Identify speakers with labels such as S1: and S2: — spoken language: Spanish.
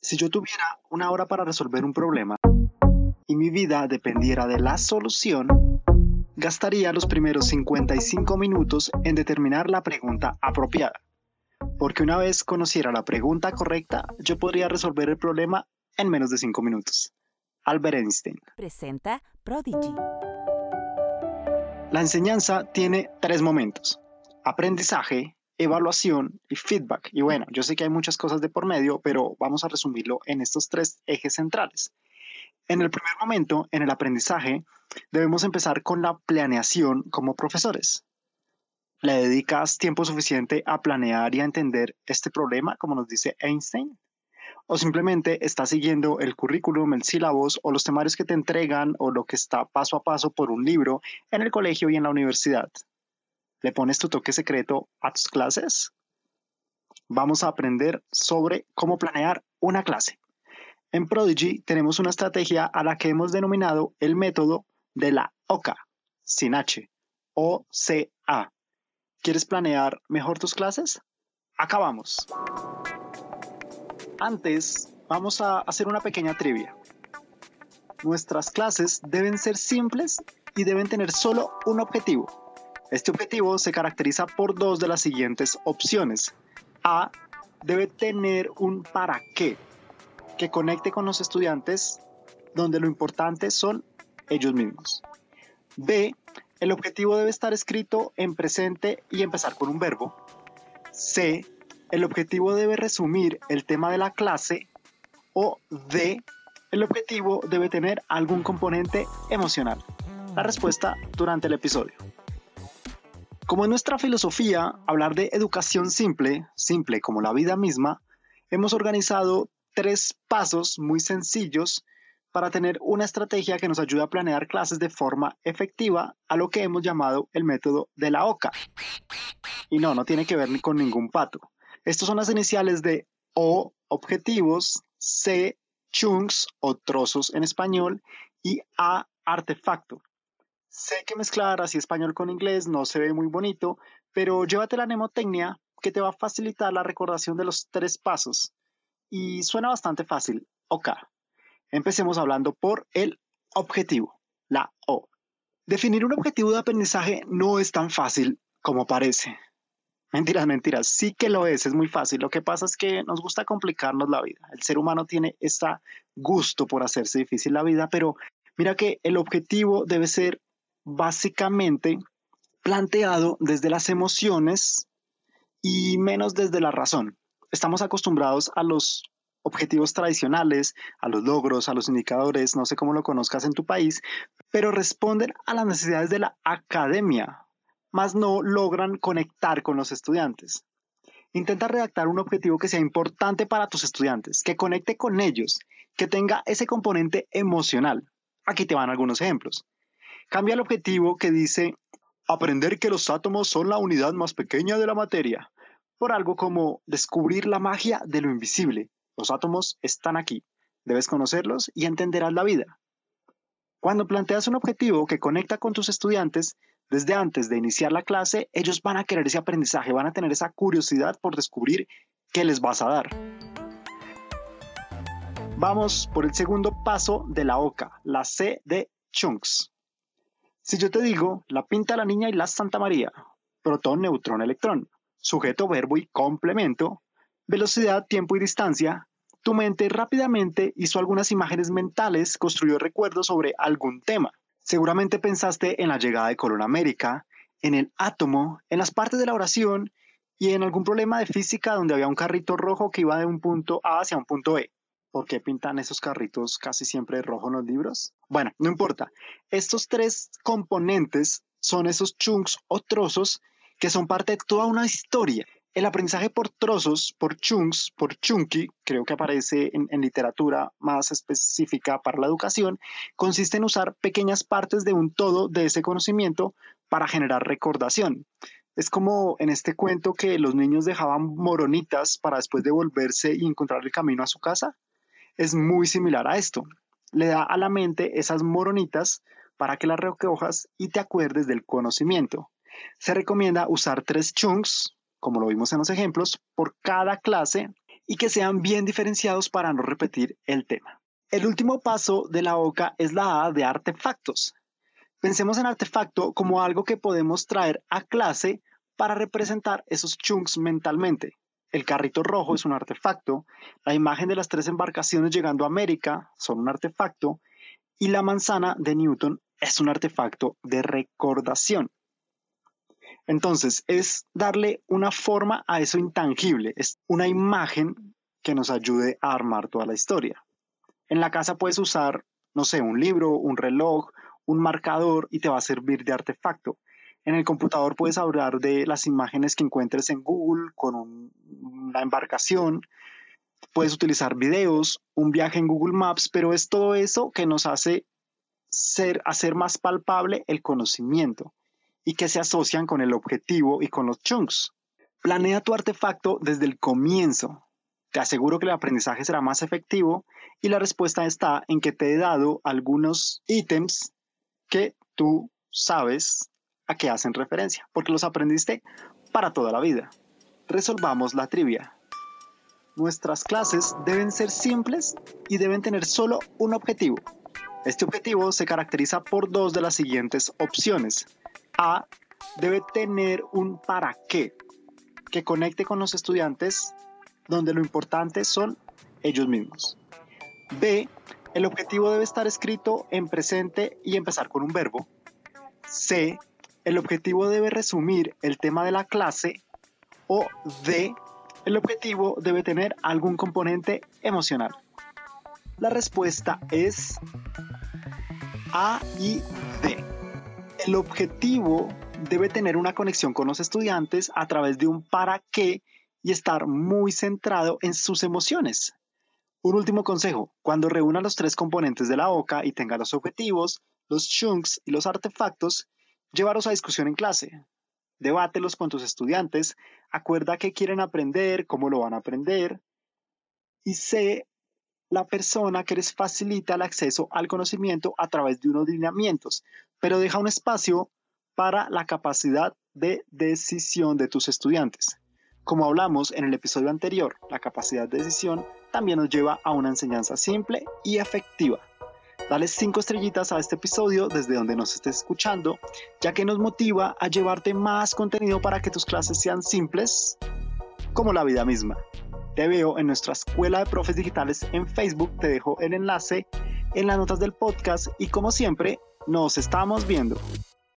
S1: Si yo tuviera una hora para resolver un problema y mi vida dependiera de la solución, gastaría los primeros 55 minutos en determinar la pregunta apropiada. Porque una vez conociera la pregunta correcta, yo podría resolver el problema en menos de 5 minutos. Albert Einstein.
S2: Presenta Prodigy.
S1: La enseñanza tiene tres momentos. Aprendizaje, evaluación y feedback. Y bueno, yo sé que hay muchas cosas de por medio, pero vamos a resumirlo en estos tres ejes centrales. En el primer momento, en el aprendizaje, debemos empezar con la planeación como profesores. ¿Le dedicas tiempo suficiente a planear y a entender este problema, como nos dice Einstein? ¿O simplemente estás siguiendo el currículum, el sílabos o los temarios que te entregan o lo que está paso a paso por un libro en el colegio y en la universidad? ¿Le pones tu toque secreto a tus clases? Vamos a aprender sobre cómo planear una clase. En Prodigy tenemos una estrategia a la que hemos denominado el método de la OCA, sin H, o C-A. ¿Quieres planear mejor tus clases? Acabamos. Antes, vamos a hacer una pequeña trivia. Nuestras clases deben ser simples y deben tener solo un objetivo. Este objetivo se caracteriza por dos de las siguientes opciones. A. Debe tener un para qué que conecte con los estudiantes donde lo importante son ellos mismos. B. El objetivo debe estar escrito en presente y empezar con un verbo. C. El objetivo debe resumir el tema de la clase. O D. El objetivo debe tener algún componente emocional. La respuesta durante el episodio. Como en nuestra filosofía, hablar de educación simple, simple como la vida misma, hemos organizado tres pasos muy sencillos para tener una estrategia que nos ayude a planear clases de forma efectiva a lo que hemos llamado el método de la OCA. Y no, no tiene que ver ni con ningún pato. Estos son las iniciales de O, objetivos, C, chunks o trozos en español, y A, artefacto. Sé que mezclar así español con inglés no se ve muy bonito, pero llévate la mnemotecnia que te va a facilitar la recordación de los tres pasos. Y suena bastante fácil. Ok. Empecemos hablando por el objetivo, la O. Definir un objetivo de aprendizaje no es tan fácil como parece. Mentiras, mentiras, sí que lo es, es muy fácil. Lo que pasa es que nos gusta complicarnos la vida. El ser humano tiene este gusto por hacerse difícil la vida, pero mira que el objetivo debe ser básicamente planteado desde las emociones y menos desde la razón. Estamos acostumbrados a los objetivos tradicionales, a los logros, a los indicadores, no sé cómo lo conozcas en tu país, pero responden a las necesidades de la academia, más no logran conectar con los estudiantes. Intenta redactar un objetivo que sea importante para tus estudiantes, que conecte con ellos, que tenga ese componente emocional. Aquí te van algunos ejemplos. Cambia el objetivo que dice aprender que los átomos son la unidad más pequeña de la materia, por algo como descubrir la magia de lo invisible. Los átomos están aquí, debes conocerlos y entenderás la vida. Cuando planteas un objetivo que conecta con tus estudiantes, desde antes de iniciar la clase, ellos van a querer ese aprendizaje, van a tener esa curiosidad por descubrir qué les vas a dar. Vamos por el segundo paso de la OCA, la C de Chunks. Si yo te digo, la pinta la niña y la Santa María, protón, neutrón, electrón, sujeto, verbo y complemento, velocidad, tiempo y distancia, tu mente rápidamente hizo algunas imágenes mentales, construyó recuerdos sobre algún tema. Seguramente pensaste en la llegada de Colón América, en el átomo, en las partes de la oración y en algún problema de física donde había un carrito rojo que iba de un punto A hacia un punto E. ¿Por qué pintan esos carritos casi siempre rojo en los libros? Bueno, no importa. Estos tres componentes son esos chunks o trozos que son parte de toda una historia. El aprendizaje por trozos, por chunks, por chunky, creo que aparece en, en, literatura más específica para la educación, consiste en usar pequeñas partes de un todo de ese conocimiento para generar recordación. Es como en este cuento que los niños dejaban moronitas para después devolverse y encontrar el camino a su casa es muy similar a esto. Le da a la mente esas moronitas para que las recojas y te acuerdes del conocimiento. Se recomienda usar tres chunks, como lo vimos en los ejemplos, por cada clase y que sean bien diferenciados para no repetir el tema. El último paso de la OCA es la A de artefactos. Pensemos en artefacto como algo que podemos traer a clase para representar esos chunks mentalmente. El carrito rojo es un artefacto, la imagen de las tres embarcaciones llegando a América son un artefacto y la manzana de Newton es un artefacto de recordación. Entonces, es darle una forma a eso intangible, es una imagen que nos ayude a armar toda la historia. En la casa puedes usar, no sé, un libro, un reloj, un marcador y te va a servir de artefacto. En el computador puedes hablar de las imágenes que encuentres en Google con una embarcación. Puedes utilizar videos, un viaje en Google Maps, pero es todo eso que nos hace ser, hacer más palpable el conocimiento y que se asocian con el objetivo y con los chunks. Planea tu artefacto desde el comienzo. Te aseguro que el aprendizaje será más efectivo y la respuesta está en que te he dado algunos ítems que tú sabes a qué hacen referencia, porque los aprendiste para toda la vida. Resolvamos la trivia. Nuestras clases deben ser simples y deben tener solo un objetivo. Este objetivo se caracteriza por dos de las siguientes opciones. A debe tener un para qué que conecte con los estudiantes donde lo importante son ellos mismos. B, el objetivo debe estar escrito en presente y empezar con un verbo. C, el objetivo debe resumir el tema de la clase. O D, el objetivo debe tener algún componente emocional. La respuesta es A y D. El objetivo debe tener una conexión con los estudiantes a través de un para qué y estar muy centrado en sus emociones. Un último consejo, cuando reúna los tres componentes de la OCA y tenga los objetivos, los chunks y los artefactos, llevaros a discusión en clase. Debátelos con tus estudiantes, acuerda qué quieren aprender, cómo lo van a aprender y sé la persona que les facilita el acceso al conocimiento a través de unos lineamientos, pero deja un espacio para la capacidad de decisión de tus estudiantes. Como hablamos en el episodio anterior, la capacidad de decisión también nos lleva a una enseñanza simple y efectiva. Dale cinco estrellitas a este episodio desde donde nos estés escuchando, ya que nos motiva a llevarte más contenido para que tus clases sean simples como la vida misma. Te veo en nuestra escuela de profes digitales en Facebook, te dejo el enlace en las notas del podcast y como siempre, nos estamos viendo.